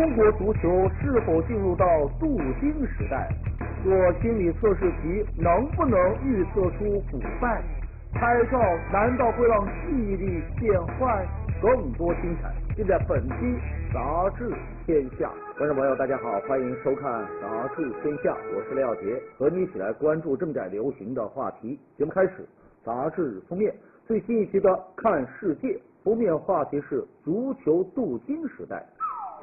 中国足球是否进入到镀金时代？做心理测试题能不能预测出腐败？拍照难道会让记忆力变坏？更多精彩尽在本期《杂志天下》。观众朋友，大家好，欢迎收看《杂志天下》，我是廖杰，和你一起来关注正在流行的话题。节目开始，杂志封面最新一期的《看世界》封面话题是足球镀金时代。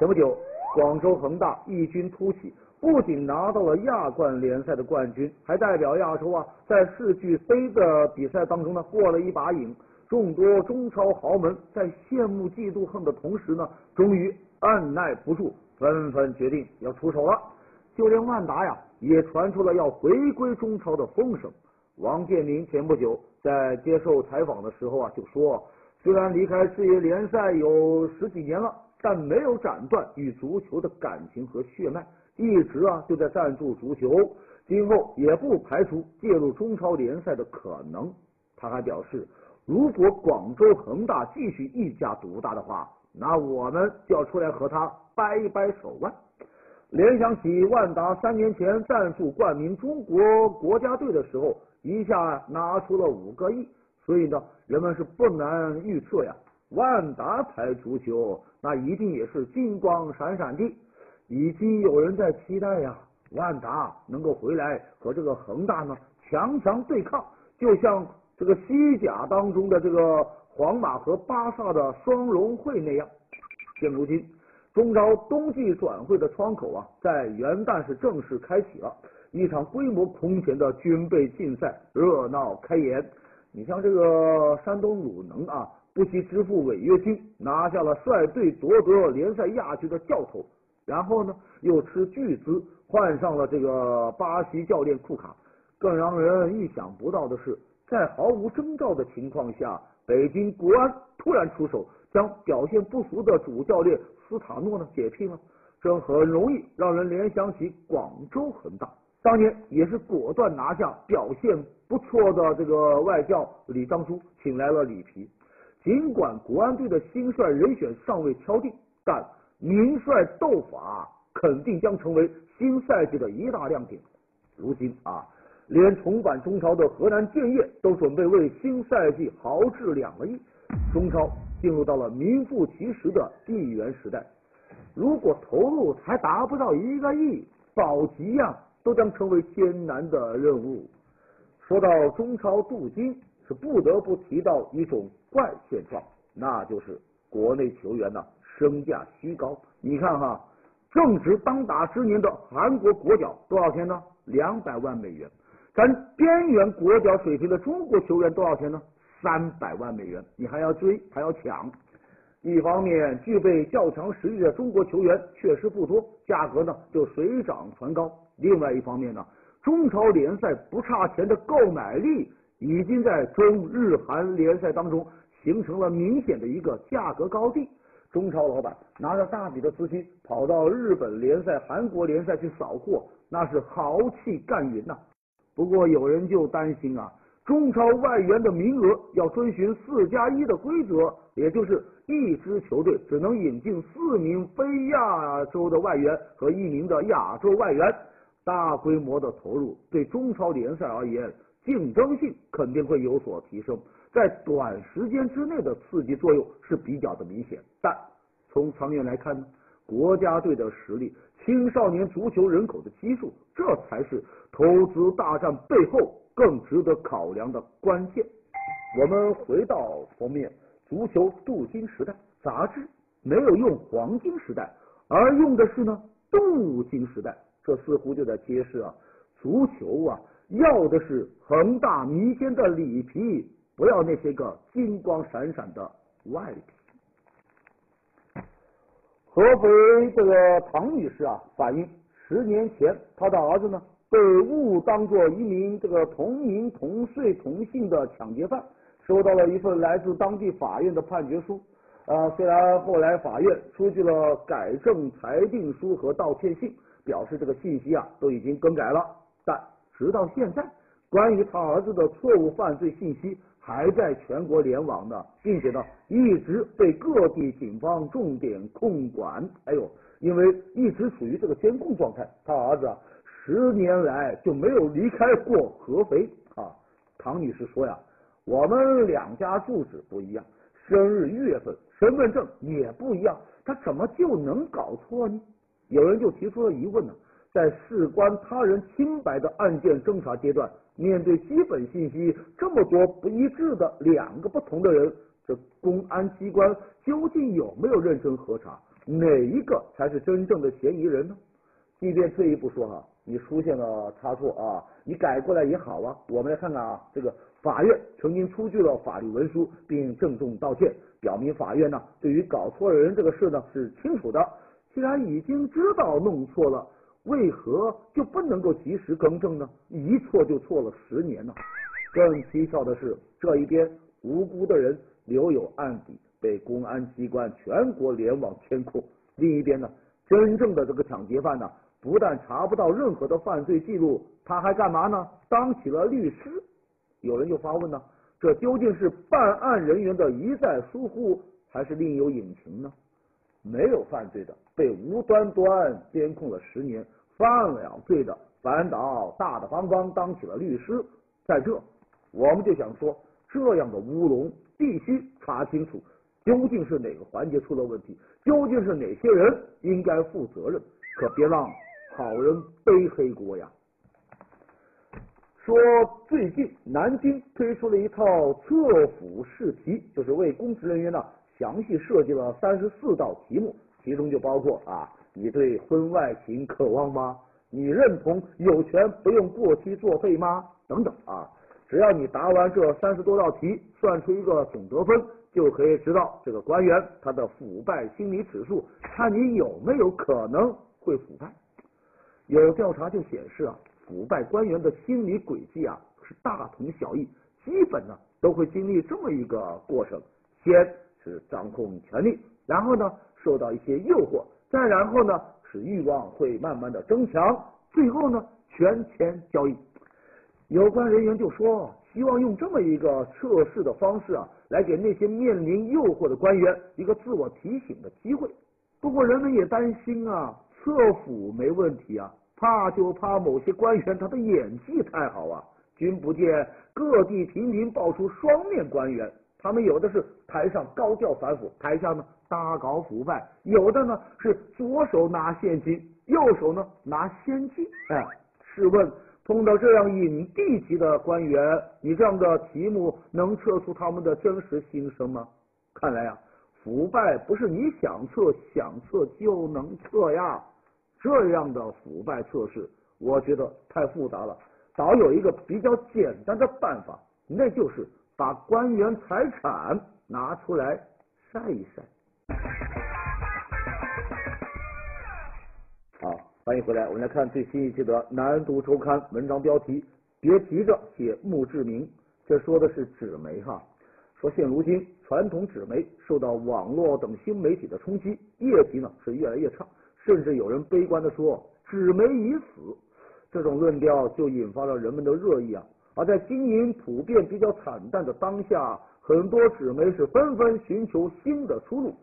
前不久，广州恒大异军突起，不仅拿到了亚冠联赛的冠军，还代表亚洲啊，在世俱杯的比赛当中呢，过了一把瘾。众多中超豪门在羡慕嫉妒恨的同时呢，终于按耐不住，纷纷决定要出手了。就连万达呀，也传出了要回归中超的风声。王健林前不久在接受采访的时候啊，就说，虽然离开世业联赛有十几年了。但没有斩断与足球的感情和血脉，一直啊就在赞助足球，今后也不排除介入中超联赛的可能。他还表示，如果广州恒大继续一家独大的话，那我们就要出来和他掰一掰手腕。联想起万达三年前赞助冠名中国国家队的时候，一下拿出了五个亿，所以呢，人们是不难预测呀。万达牌足球，那一定也是金光闪闪的。已经有人在期待呀，万达能够回来和这个恒大呢强强对抗，就像这个西甲当中的这个皇马和巴萨的双龙会那样。现如今，中超冬季转会的窗口啊，在元旦是正式开启了，一场规模空前的军备竞赛热闹开演。你像这个山东鲁能啊。不惜支付违约金，拿下了率队夺得联赛亚军的教头，然后呢，又斥巨资换上了这个巴西教练库卡。更让人意想不到的是，在毫无征兆的情况下，北京国安突然出手，将表现不俗的主教练斯塔诺呢解聘了。这很容易让人联想起广州恒大，当年也是果断拿下表现不错的这个外教李章洙，请来了里皮。尽管国安队的新帅人选尚未敲定，但名帅斗法肯定将成为新赛季的一大亮点。如今啊，连重返中超的河南建业都准备为新赛季豪掷两个亿，中超进入到了名副其实的亿元时代。如果投入还达不到一个亿，保级呀都将成为艰难的任务。说到中超镀金。是不得不提到一种怪现状，那就是国内球员呢身价虚高。你看哈，正值当打之年的韩国国脚多少钱呢？两百万美元。咱边缘国脚水平的中国球员多少钱呢？三百万美元。你还要追，还要抢。一方面，具备较强实力的中国球员确实不多，价格呢就水涨船高。另外一方面呢，中超联赛不差钱的购买力。已经在中日韩联赛当中形成了明显的一个价格高地。中超老板拿着大笔的资金跑到日本联赛、韩国联赛去扫货，那是豪气干云呐。不过有人就担心啊，中超外援的名额要遵循四加一的规则，也就是一支球队只能引进四名非亚洲的外援和一名的亚洲外援。大规模的投入对中超联赛而言。竞争性肯定会有所提升，在短时间之内的刺激作用是比较的明显，但从长远来看呢，国家队的实力、青少年足球人口的基数，这才是投资大战背后更值得考量的关键。我们回到封面，足球镀金时代杂志没有用黄金时代，而用的是呢镀金时代，这似乎就在揭示啊，足球啊。要的是恒大弥坚的里皮，不要那些个金光闪闪的外皮。合肥这个唐女士啊，反映十年前她的儿子呢被误当做一名这个同名同岁同姓的抢劫犯，收到了一份来自当地法院的判决书。啊，虽然后来法院出具了改正裁定书和道歉信，表示这个信息啊都已经更改了，但。直到现在，关于他儿子的错误犯罪信息还在全国联网呢，并且呢一直被各地警方重点控管。哎呦，因为一直处于这个监控状态。他儿子啊，十年来就没有离开过合肥啊。唐女士说呀，我们两家住址不一样，生日月份、身份证也不一样，他怎么就能搞错呢？有人就提出了疑问呢，在事关他人清白的案件侦查阶段，面对基本信息这么多不一致的两个不同的人，这公安机关究竟有没有认真核查，哪一个才是真正的嫌疑人呢？即便退一步说哈，你出现了差错啊，你改过来也好啊。我们来看看啊，这个法院曾经出具了法律文书，并郑重道歉，表明法院呢对于搞错人这个事呢是清楚的。既然已经知道弄错了，为何就不能够及时更正呢？一错就错了十年呢？更蹊跷的是，这一边无辜的人留有案底，被公安机关全国联网监控；另一边呢，真正的这个抢劫犯呢，不但查不到任何的犯罪记录，他还干嘛呢？当起了律师。有人就发问呢：这究竟是办案人员的一再疏忽，还是另有隐情呢？没有犯罪的被无端端监控了十年，犯了罪的反倒大大方方当起了律师。在这，我们就想说，这样的乌龙必须查清楚，究竟是哪个环节出了问题，究竟是哪些人应该负责任，可别让好人背黑锅呀。说最近南京推出了一套测辅试题，就是为公职人员呢。详细设计了三十四道题目，其中就包括啊，你对婚外情渴望吗？你认同有权不用过期作废吗？等等啊，只要你答完这三十多道题，算出一个总得分，就可以知道这个官员他的腐败心理指数，看你有没有可能会腐败。有调查就显示啊，腐败官员的心理轨迹啊是大同小异，基本呢都会经历这么一个过程，先。是掌控权力，然后呢受到一些诱惑，再然后呢使欲望会慢慢的增强，最后呢权钱交易。有关人员就说，希望用这么一个测试的方式啊，来给那些面临诱惑的官员一个自我提醒的机会。不过人们也担心啊，测腐没问题啊，怕就怕某些官员他的演技太好啊，君不见各地频频爆出双面官员。他们有的是台上高调反腐，台下呢大搞腐败；有的呢是左手拿现金，右手呢拿现金。哎，试问碰到这样影帝级的官员，你这样的题目能测出他们的真实心声吗？看来呀，腐败不是你想测想测就能测呀。这样的腐败测试，我觉得太复杂了。倒有一个比较简单的办法，那就是。把官员财产拿出来晒一晒。欢迎回来，我们来看最新一期的《南都周刊》文章标题：别急着写墓志铭。这说的是纸媒哈，说现如今传统纸媒受到网络等新媒体的冲击，业绩呢是越来越差，甚至有人悲观的说纸媒已死。这种论调就引发了人们的热议啊。而在经营普遍比较惨淡的当下，很多纸媒是纷纷寻求新的出路。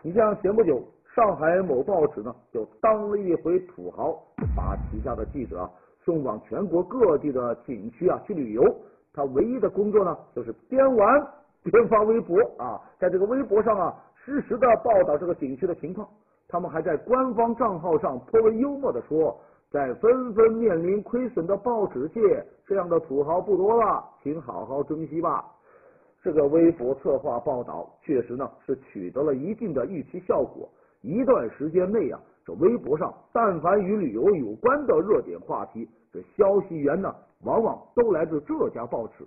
你像前不久，上海某报纸呢就当了一回土豪，把旗下的记者送往全国各地的景区啊去旅游。他唯一的工作呢就是边玩边发微博啊，在这个微博上啊实时的报道这个景区的情况。他们还在官方账号上颇为幽默的说。在纷纷面临亏损的报纸界，这样的土豪不多了，请好好珍惜吧。这个微博策划报道确实呢是取得了一定的预期效果。一段时间内啊，这微博上但凡与旅游有关的热点话题，这消息源呢往往都来自这家报纸。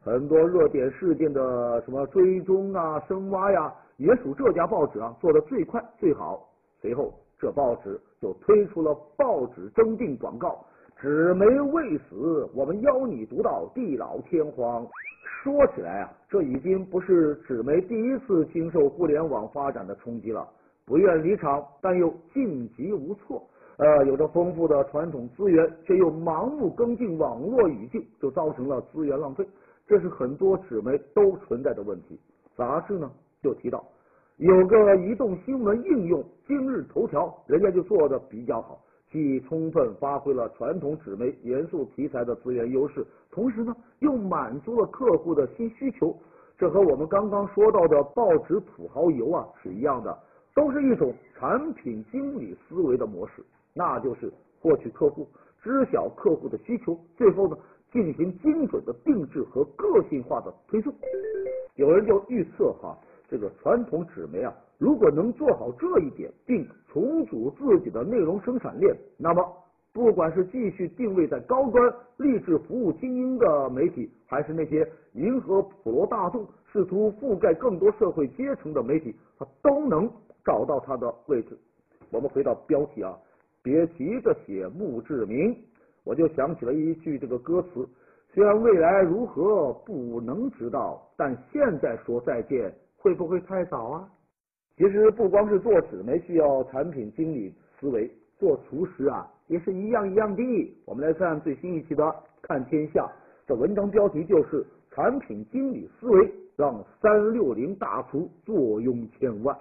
很多热点事件的什么追踪啊、深挖呀，也属这家报纸啊做的最快最好。随后。这报纸就推出了报纸征订广告，纸媒未死，我们邀你读到地老天荒。说起来啊，这已经不是纸媒第一次经受互联网发展的冲击了。不愿离场，但又晋级无措。呃，有着丰富的传统资源，却又盲目跟进网络语境，就造成了资源浪费。这是很多纸媒都存在的问题。杂志呢就提到。有个移动新闻应用今日头条，人家就做的比较好，既充分发挥了传统纸媒严肃题材的资源优势，同时呢又满足了客户的新需求。这和我们刚刚说到的报纸土豪游啊是一样的，都是一种产品经理思维的模式，那就是获取客户，知晓客户的需求，最后呢进行精准的定制和个性化的推送。有人就预测哈，这个传统纸媒啊，如果能做好这一点，并重组自己的内容生产链，那么不管是继续定位在高端、励志服务精英的媒体，还是那些迎合普罗大众、试图覆盖更多社会阶层的媒体，它都能找到它的位置。我们回到标题啊，别急着写墓志铭，我就想起了一句这个歌词。虽然未来如何不能知道，但现在说再见会不会太早啊？其实不光是做纸媒需要产品经理思维，做厨师啊也是一样一样的。我们来看最新一期的《看天下》，这文章标题就是“产品经理思维让三六零大厨坐拥千万”。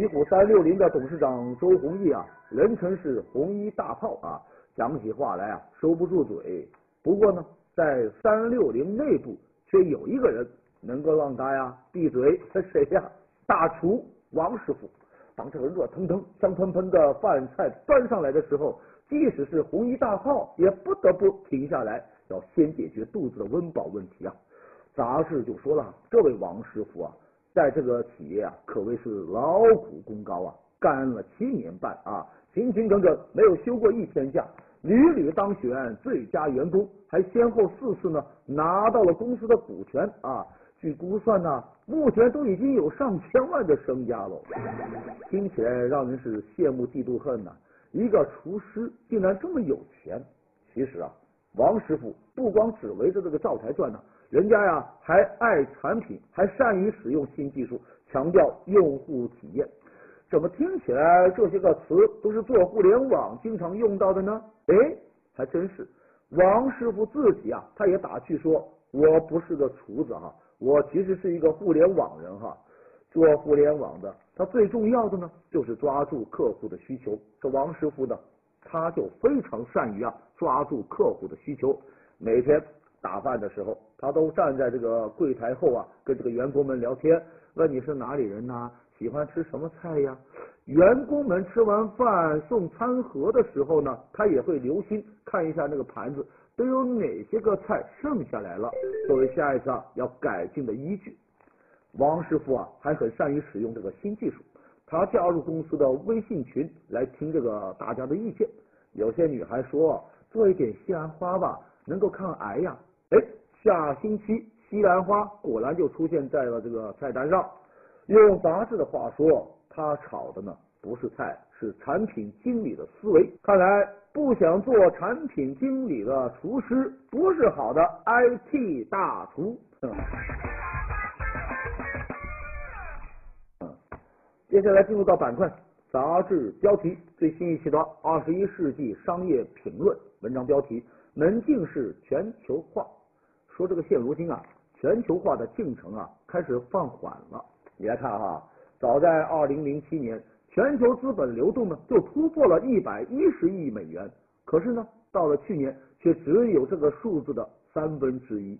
奇虎三六零的董事长周鸿祎啊，人称是红衣大炮啊，讲起话来啊收不住嘴。不过呢。在三六零内部，却有一个人能够让他呀闭嘴，是谁呀？大厨王师傅。当这个热腾腾、香喷喷的饭菜端上来的时候，即使是红衣大炮，也不得不停下来，要先解决肚子的温饱问题啊。杂志就说了，这位王师傅啊，在这个企业啊，可谓是劳苦功高啊，干了七年半啊，勤勤恳恳，没有休过一天假。屡屡当选最佳员工，还先后四次呢拿到了公司的股权啊！据估算呢，目前都已经有上千万的身家了，听起来让人是羡慕嫉妒恨呐！一个厨师竟然这么有钱。其实啊，王师傅不光只围着这个灶台转呢，人家呀还爱产品，还善于使用新技术，强调用户体验。怎么听起来这些个词都是做互联网经常用到的呢？哎，还真是。王师傅自己啊，他也打趣说：“我不是个厨子哈，我其实是一个互联网人哈。做互联网的，他最重要的呢，就是抓住客户的需求。这王师傅呢，他就非常善于啊抓住客户的需求。每天打饭的时候，他都站在这个柜台后啊，跟这个员工们聊天，问你是哪里人呐？”喜欢吃什么菜呀？员工们吃完饭送餐盒的时候呢，他也会留心看一下那个盘子都有哪些个菜剩下来了，作为下一次啊要改进的依据。王师傅啊，还很善于使用这个新技术，他加入公司的微信群来听这个大家的意见。有些女孩说做一点西兰花吧，能够抗癌呀。哎，下星期西兰花果然就出现在了这个菜单上。用杂志的话说，他炒的呢不是菜，是产品经理的思维。看来不想做产品经理的厨师不是好的 IT 大厨。嗯，接下来进入到板块，杂志标题最新一期的《二十一世纪商业评论》文章标题：门禁式全球化。说这个现如今啊，全球化的进程啊开始放缓了。你来看哈，早在二零零七年，全球资本流动呢就突破了一百一十亿美元，可是呢，到了去年却只有这个数字的三分之一。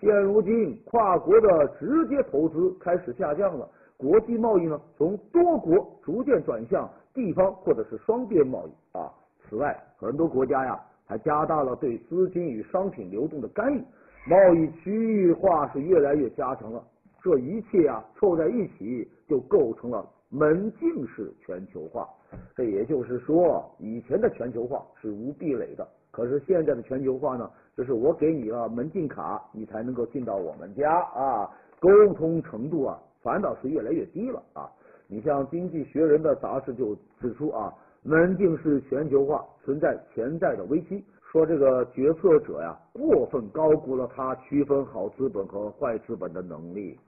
现如今，跨国的直接投资开始下降了，国际贸易呢从多国逐渐转向地方或者是双边贸易啊。此外，很多国家呀还加大了对资金与商品流动的干预，贸易区域化是越来越加强了。这一切啊凑在一起，就构成了门禁式全球化。这也就是说，以前的全球化是无壁垒的，可是现在的全球化呢，就是我给你了门禁卡，你才能够进到我们家啊，沟通程度啊，反倒是越来越低了啊。你像《经济学人》的杂志就指出啊，门禁式全球化存在潜在的危机。说这个决策者呀，过分高估了他区分好资本和坏资本的能力。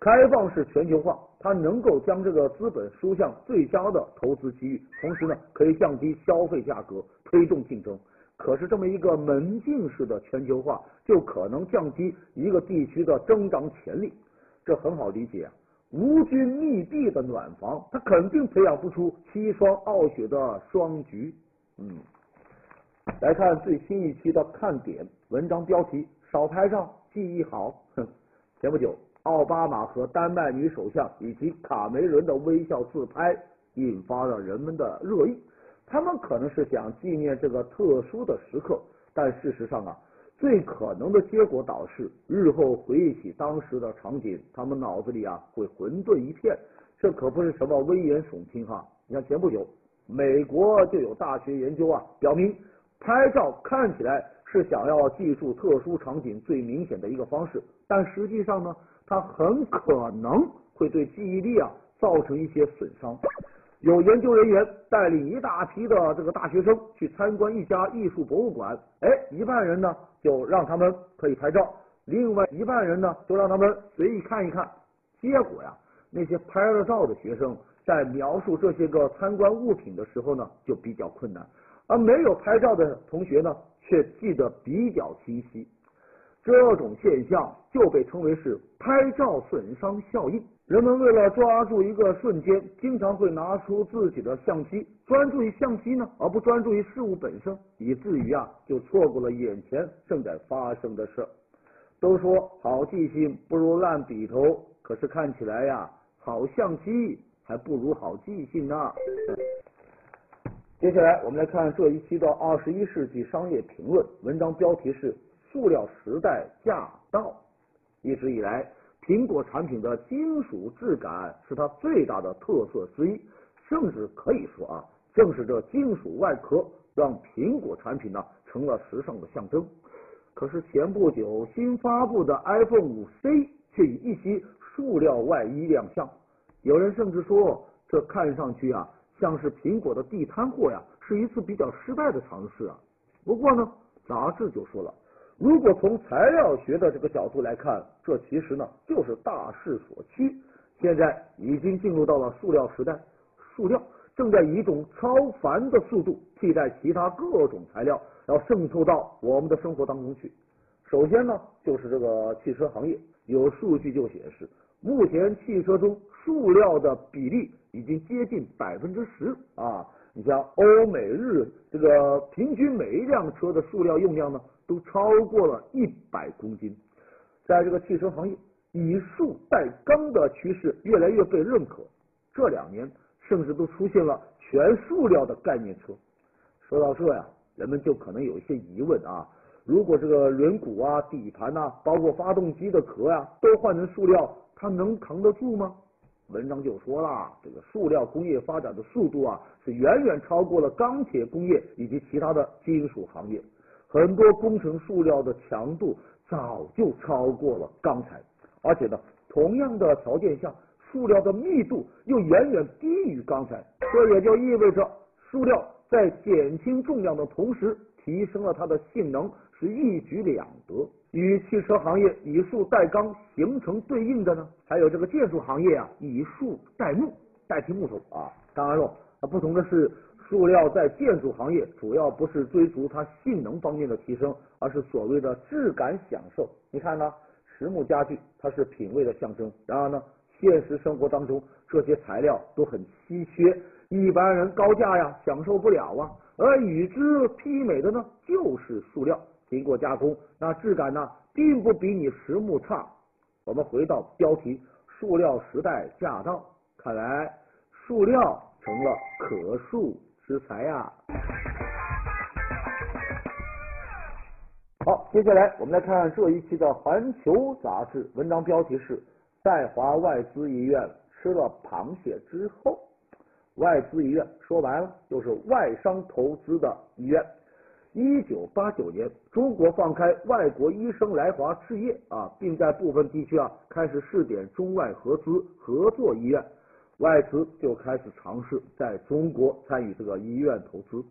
开放式全球化，它能够将这个资本输向最佳的投资机遇，同时呢，可以降低消费价格，推动竞争。可是这么一个门禁式的全球化，就可能降低一个地区的增长潜力。这很好理解，无菌密闭的暖房，它肯定培养不出七双傲雪的双菊。嗯，来看最新一期的看点，文章标题：少拍照，记忆好。哼，前不久，奥巴马和丹麦女首相以及卡梅伦的微笑自拍，引发了人们的热议。他们可能是想纪念这个特殊的时刻，但事实上啊。最可能的结果导致日后回忆起当时的场景，他们脑子里啊会混沌一片。这可不是什么危言耸听哈！你看前不久，美国就有大学研究啊，表明拍照看起来是想要记住特殊场景最明显的一个方式，但实际上呢，它很可能会对记忆力啊造成一些损伤。有研究人员带领一大批的这个大学生去参观一家艺术博物馆，哎，一半人呢就让他们可以拍照，另外一半人呢就让他们随意看一看。结果呀，那些拍了照的学生在描述这些个参观物品的时候呢就比较困难，而没有拍照的同学呢却记得比较清晰。这种现象就被称为是拍照损伤效应。人们为了抓住一个瞬间，经常会拿出自己的相机，专注于相机呢，而不专注于事物本身，以至于啊，就错过了眼前正在发生的事。都说好记性不如烂笔头，可是看起来呀，好相机还不如好记性呢。接下来我们来看这一期的《二十一世纪商业评论》，文章标题是“塑料时代驾到”。一直以来。苹果产品的金属质感是它最大的特色之一，甚至可以说啊，正是这金属外壳让苹果产品呢成了时尚的象征。可是前不久新发布的 iPhone 五 C 却以一袭塑料外衣亮相，有人甚至说这看上去啊像是苹果的地摊货呀，是一次比较失败的尝试啊。不过呢，杂志就说了。如果从材料学的这个角度来看，这其实呢就是大势所趋。现在已经进入到了塑料时代，塑料正在以一种超凡的速度替代其他各种材料，要渗透到我们的生活当中去。首先呢，就是这个汽车行业，有数据就显示，目前汽车中塑料的比例已经接近百分之十啊。你像欧美日这个平均每一辆车的塑料用量呢？都超过了一百公斤，在这个汽车行业，以塑代钢的趋势越来越被认可。这两年，甚至都出现了全塑料的概念车。说到这呀，人们就可能有一些疑问啊：如果这个轮毂啊、底盘呐，包括发动机的壳呀，都换成塑料，它能扛得住吗？文章就说了，这个塑料工业发展的速度啊，是远远超过了钢铁工业以及其他的金属行业。很多工程塑料的强度早就超过了钢材，而且呢，同样的条件下，塑料的密度又远远低于钢材。这也就意味着，塑料在减轻重量的同时，提升了它的性能，一举两得。与汽车行业以塑代钢形成对应的呢，还有这个建筑行业啊，以塑代木，代替木头啊。当然了，不同的是。塑料在建筑行业主要不是追逐它性能方面的提升，而是所谓的质感享受。你看呢，实木家具它是品味的象征，然而呢，现实生活当中这些材料都很稀缺，一般人高价呀享受不了啊。而与之媲美的呢，就是塑料，经过加工，那质感呢，并不比你实木差。我们回到标题，塑料时代驾到，看来塑料成了可塑。之材呀，好，接下来我们来看这一期的《环球》杂志，文章标题是在华外资医院吃了螃蟹之后，外资医院说白了就是外商投资的医院。一九八九年，中国放开外国医生来华置业啊，并在部分地区啊开始试点中外合资合作医院。外资就开始尝试在中国参与这个医院投资，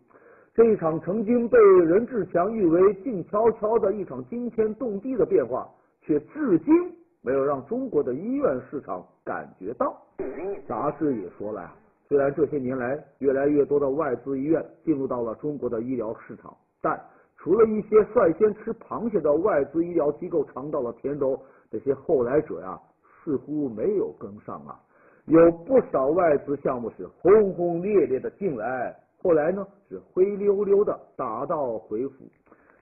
这一场曾经被任志强誉为静悄悄的一场惊天动地的变化，却至今没有让中国的医院市场感觉到。杂志也说了呀，虽然这些年来越来越多的外资医院进入到了中国的医疗市场，但除了一些率先吃螃蟹的外资医疗机构尝到了甜头，这些后来者呀。似乎没有跟上啊。有不少外资项目是轰轰烈烈的进来，后来呢是灰溜溜的打道回府。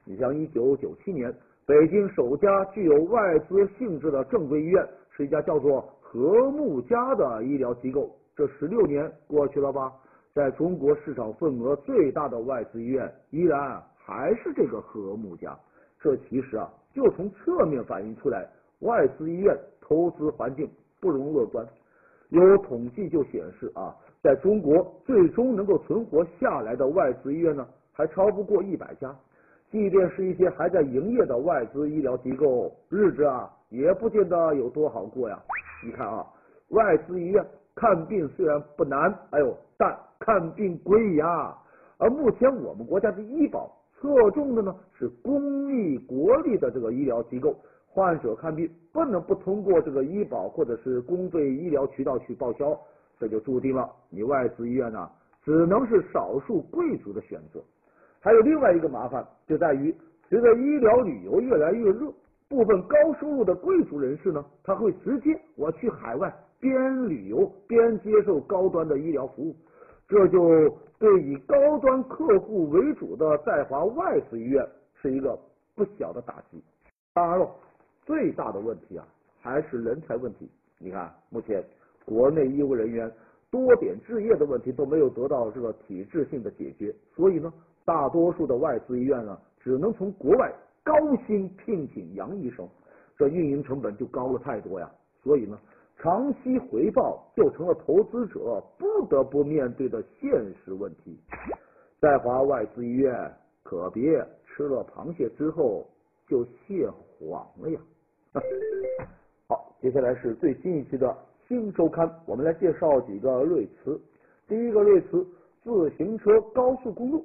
你像一九九七年，北京首家具有外资性质的正规医院是一家叫做和睦家的医疗机构。这十六年过去了吧，在中国市场份额最大的外资医院依然还是这个和睦家。这其实啊，就从侧面反映出来，外资医院投资环境不容乐观。有统计就显示啊，在中国最终能够存活下来的外资医院呢，还超不过一百家。即便是一些还在营业的外资医疗机构，日子啊也不见得有多好过呀。你看啊，外资医院看病虽然不难，哎呦，但看病贵呀。而目前我们国家的医保侧重的呢是公立国立的这个医疗机构。患者看病不能不通过这个医保或者是公费医疗渠道去报销，这就注定了你外资医院呢只能是少数贵族的选择。还有另外一个麻烦就在于，随着医疗旅游越来越热，部分高收入的贵族人士呢，他会直接我去海外边旅游边接受高端的医疗服务，这就对以高端客户为主的在华外资医院是一个不小的打击。当然了。最大的问题啊，还是人才问题。你看，目前国内医务人员多点置业的问题都没有得到这个体制性的解决，所以呢，大多数的外资医院呢，只能从国外高薪聘请洋医生，这运营成本就高了太多呀。所以呢，长期回报就成了投资者不得不面对的现实问题。在华外资医院可别吃了螃蟹之后就蟹黄了呀。好，接下来是最新一期的新周刊，我们来介绍几个瑞词。第一个瑞词，自行车高速公路。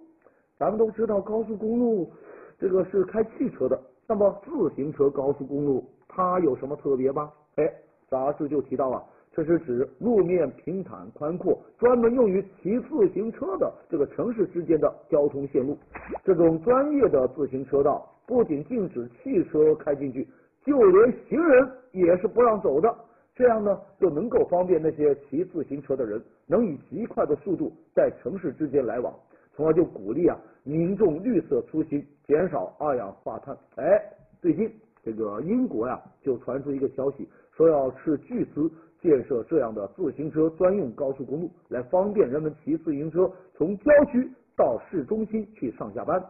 咱们都知道高速公路这个是开汽车的，那么自行车高速公路它有什么特别吗？哎，杂志就提到啊，这是指路面平坦宽阔，专门用于骑自行车的这个城市之间的交通线路。这种专业的自行车道不仅禁止汽车开进去。就连行人也是不让走的，这样呢就能够方便那些骑自行车的人能以极快的速度在城市之间来往，从而就鼓励啊民众绿色出行，减少二氧化碳。哎，最近这个英国呀就传出一个消息，说要斥巨资建设这样的自行车专用高速公路，来方便人们骑自行车从郊区到市中心去上下班。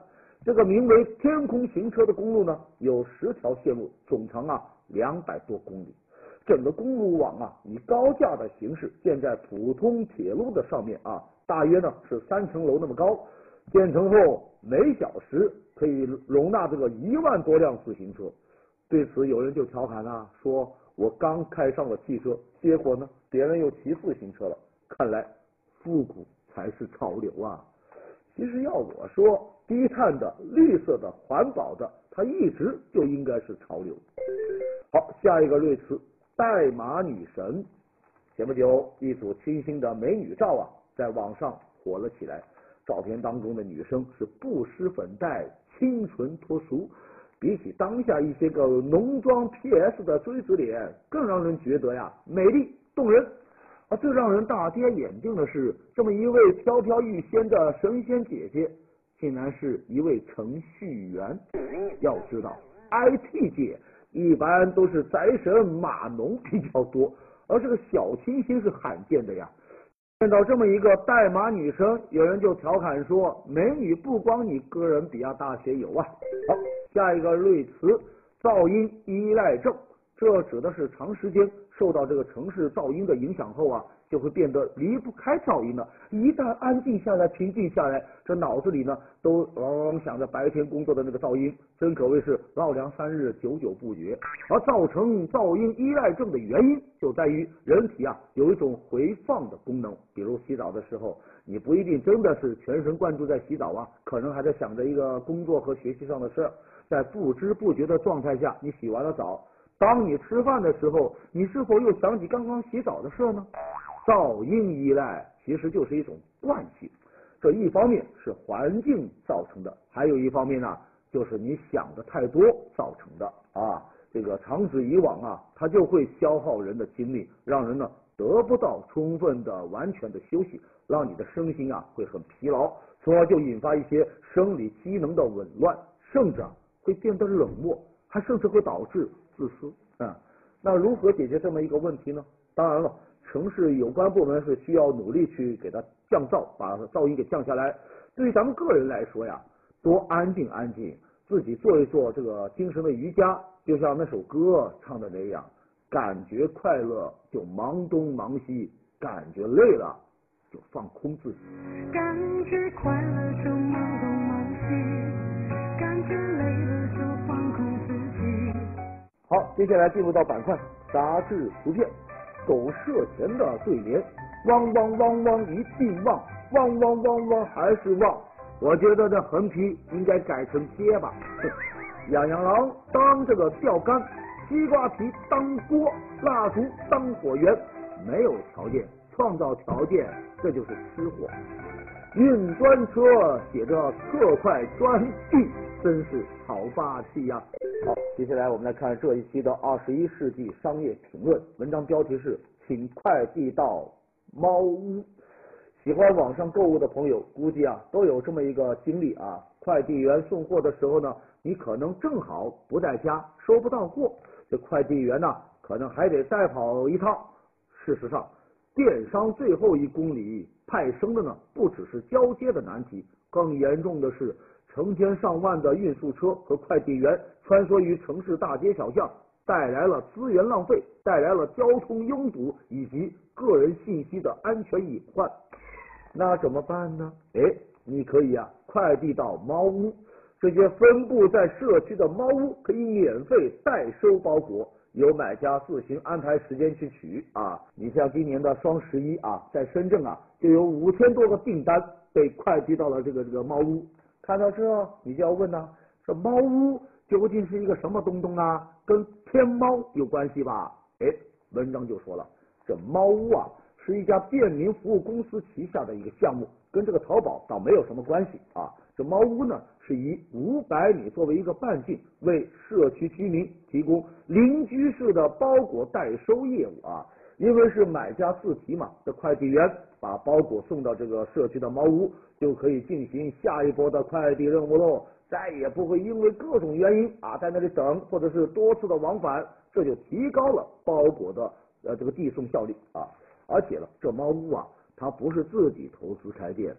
这个名为“天空行车”的公路呢，有十条线路，总长啊两百多公里。整个公路网啊以高架的形式建在普通铁路的上面啊，大约呢是三层楼那么高。建成后每小时可以容纳这个一万多辆自行车。对此有人就调侃啊，说我刚开上了汽车，结果呢别人又骑自行车了。看来复古才是潮流啊。其实要我说。低碳的、绿色的、环保的，它一直就应该是潮流。好，下一个瑞词“代码女神”。前不久，一组清新的美女照啊，在网上火了起来。照片当中的女生是不施粉黛、清纯脱俗，比起当下一些个浓妆 PS 的锥子脸，更让人觉得呀美丽动人。而最让人大跌眼镜的是，这么一位飘飘欲仙的神仙姐姐。竟然是一位程序员。要知道，IT 界一般都是宅神码农比较多，而这个小清新是罕见的呀。见到这么一个代码女生，有人就调侃说：“美女不光你哥伦比亚大学有啊。”好，下一个瑞词，噪音依赖症，这指的是长时间受到这个城市噪音的影响后啊。就会变得离不开噪音了。一旦安静下来、平静下来，这脑子里呢都往往想着白天工作的那个噪音，真可谓是绕梁三日，久久不绝。而造成噪音依赖症的原因，就在于人体啊有一种回放的功能。比如洗澡的时候，你不一定真的是全神贯注在洗澡啊，可能还在想着一个工作和学习上的事儿，在不知不觉的状态下，你洗完了澡，当你吃饭的时候，你是否又想起刚刚洗澡的事呢？噪音依赖其实就是一种惯性，这一方面是环境造成的，还有一方面呢，就是你想的太多造成的啊。这个长此以往啊，它就会消耗人的精力，让人呢得不到充分的、完全的休息，让你的身心啊会很疲劳，从而就引发一些生理机能的紊乱，甚至啊会变得冷漠，还甚至会导致自私啊。那如何解决这么一个问题呢？当然了，城市有关部门是需要努力去给它降噪，把噪音给降下来。对于咱们个人来说呀，多安静安静，自己做一做这个精神的瑜伽。就像那首歌唱的那样，感觉快乐就忙东忙西，感觉累了就放空自己。感觉快乐就忙东忙西，感觉累了。好，接下来进入到板块杂志图片，狗舍前的对联：汪汪汪汪一定旺，汪汪汪汪还是旺。我觉得这横批应该改成贴吧。养羊郎当这个钓竿，西瓜皮当锅，蜡烛当火源。没有条件，创造条件，这就是吃货。运砖车写着特快专递，真是好霸气呀！好，接下来我们来看这一期的《二十一世纪商业评论》，文章标题是“请快递到猫屋”。喜欢网上购物的朋友，估计啊都有这么一个经历啊，快递员送货的时候呢。你可能正好不在家，收不到货，这快递员呢，可能还得再跑一趟。事实上，电商最后一公里派生的呢，不只是交接的难题，更严重的是成千上万的运输车和快递员穿梭于城市大街小巷，带来了资源浪费，带来了交通拥堵以及个人信息的安全隐患。那怎么办呢？哎，你可以啊，快递到猫屋。这些分布在社区的猫屋可以免费代收包裹，由买家自行安排时间去取啊。你像今年的双十一啊，在深圳啊，就有五千多个订单被快递到了这个这个猫屋。看到这，你就要问呢，这猫屋究竟是一个什么东东啊？跟天猫有关系吧？哎，文章就说了，这猫屋啊，是一家便民服务公司旗下的一个项目，跟这个淘宝倒没有什么关系啊。这猫屋呢？是以五百米作为一个半径，为社区居民提供邻居式的包裹代收业务啊。因为是买家自提嘛，这快递员把包裹送到这个社区的猫屋，就可以进行下一波的快递任务喽。再也不会因为各种原因啊在那里等，或者是多次的往返，这就提高了包裹的呃这个递送效率啊。而且呢，这猫屋啊，它不是自己投资开店。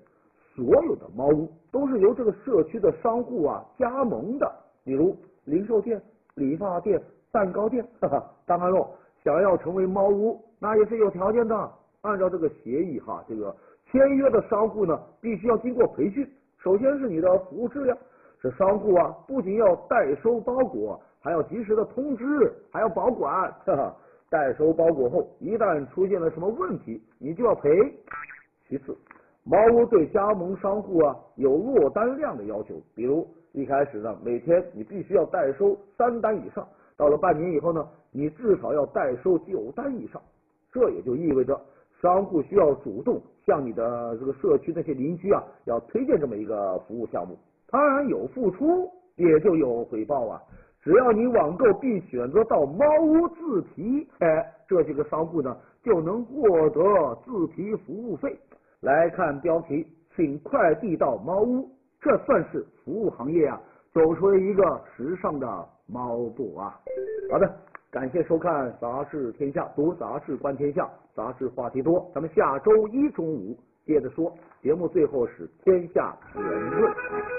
所有的猫屋都是由这个社区的商户啊加盟的，比如零售店、理发店、蛋糕店。哈哈，当然喽，想要成为猫屋，那也是有条件的。按照这个协议哈，这个签约的商户呢，必须要经过培训。首先是你的服务质量，这商户啊，不仅要代收包裹，还要及时的通知，还要保管。哈哈，代收包裹后，一旦出现了什么问题，你就要赔。其次。猫屋对加盟商户啊有落单量的要求，比如一开始呢，每天你必须要代收三单以上，到了半年以后呢，你至少要代收九单以上。这也就意味着商户需要主动向你的这个社区那些邻居啊，要推荐这么一个服务项目。当然有付出，也就有回报啊。只要你网购并选择到猫屋自提，哎，这些个商户呢就能获得自提服务费。来看标题，请快递到猫屋，这算是服务行业啊，走出了一个时尚的猫步啊。好的，感谢收看《杂志天下》，读杂志观天下，杂志话题多，咱们下周一中午接着说。节目最后是天下言论。